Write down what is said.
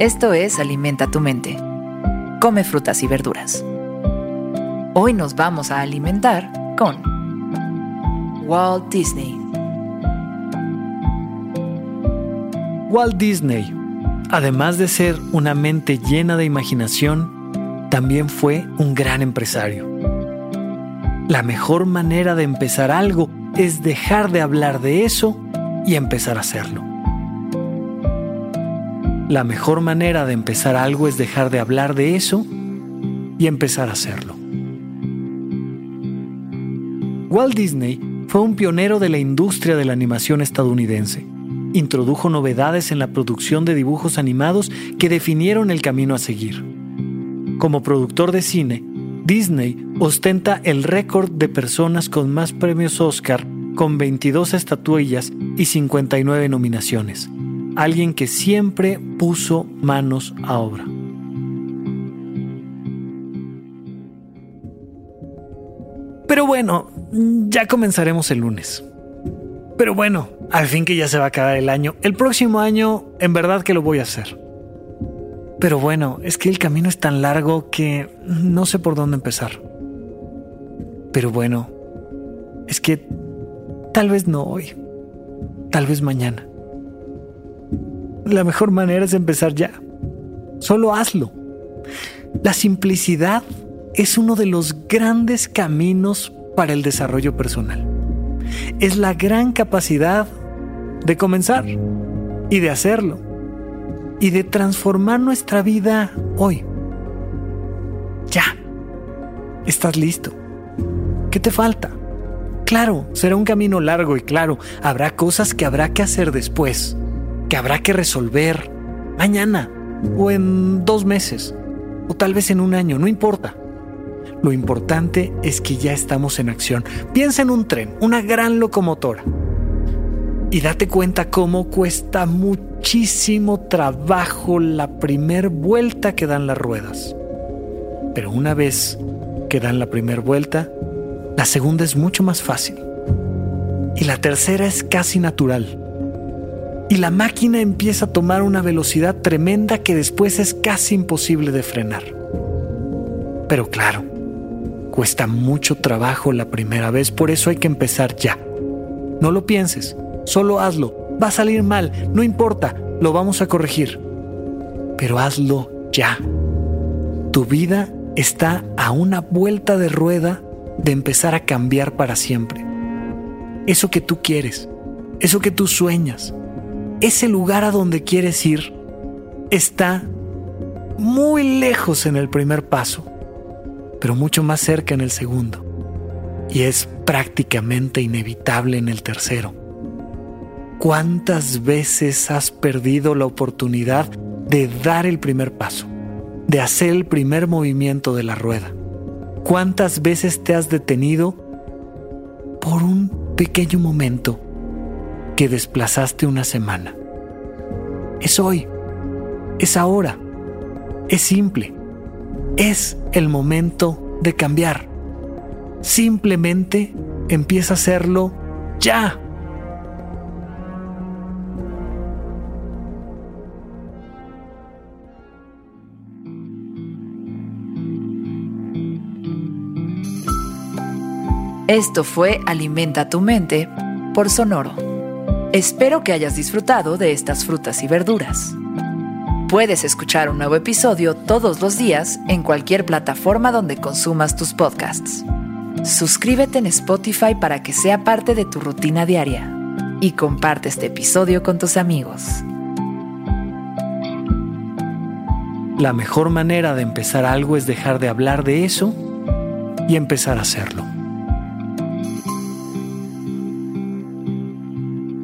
Esto es Alimenta tu mente. Come frutas y verduras. Hoy nos vamos a alimentar con Walt Disney. Walt Disney, además de ser una mente llena de imaginación, también fue un gran empresario. La mejor manera de empezar algo es dejar de hablar de eso y empezar a hacerlo. La mejor manera de empezar algo es dejar de hablar de eso y empezar a hacerlo. Walt Disney fue un pionero de la industria de la animación estadounidense. Introdujo novedades en la producción de dibujos animados que definieron el camino a seguir. Como productor de cine, Disney ostenta el récord de personas con más premios Oscar con 22 estatuillas y 59 nominaciones alguien que siempre puso manos a obra. Pero bueno, ya comenzaremos el lunes. Pero bueno, al fin que ya se va a acabar el año. El próximo año, en verdad que lo voy a hacer. Pero bueno, es que el camino es tan largo que no sé por dónde empezar. Pero bueno, es que tal vez no hoy, tal vez mañana. La mejor manera es empezar ya. Solo hazlo. La simplicidad es uno de los grandes caminos para el desarrollo personal. Es la gran capacidad de comenzar y de hacerlo y de transformar nuestra vida hoy. Ya. Estás listo. ¿Qué te falta? Claro, será un camino largo y claro, habrá cosas que habrá que hacer después que habrá que resolver mañana o en dos meses o tal vez en un año, no importa. Lo importante es que ya estamos en acción. Piensa en un tren, una gran locomotora. Y date cuenta cómo cuesta muchísimo trabajo la primer vuelta que dan las ruedas. Pero una vez que dan la primera vuelta, la segunda es mucho más fácil. Y la tercera es casi natural y la máquina empieza a tomar una velocidad tremenda que después es casi imposible de frenar. Pero claro, cuesta mucho trabajo la primera vez, por eso hay que empezar ya. No lo pienses, solo hazlo. Va a salir mal, no importa, lo vamos a corregir. Pero hazlo ya. Tu vida está a una vuelta de rueda de empezar a cambiar para siempre. Eso que tú quieres, eso que tú sueñas, ese lugar a donde quieres ir está muy lejos en el primer paso, pero mucho más cerca en el segundo. Y es prácticamente inevitable en el tercero. ¿Cuántas veces has perdido la oportunidad de dar el primer paso, de hacer el primer movimiento de la rueda? ¿Cuántas veces te has detenido por un pequeño momento que desplazaste una semana. Es hoy, es ahora, es simple, es el momento de cambiar. Simplemente empieza a hacerlo ya. Esto fue Alimenta tu mente por Sonoro. Espero que hayas disfrutado de estas frutas y verduras. Puedes escuchar un nuevo episodio todos los días en cualquier plataforma donde consumas tus podcasts. Suscríbete en Spotify para que sea parte de tu rutina diaria y comparte este episodio con tus amigos. La mejor manera de empezar algo es dejar de hablar de eso y empezar a hacerlo.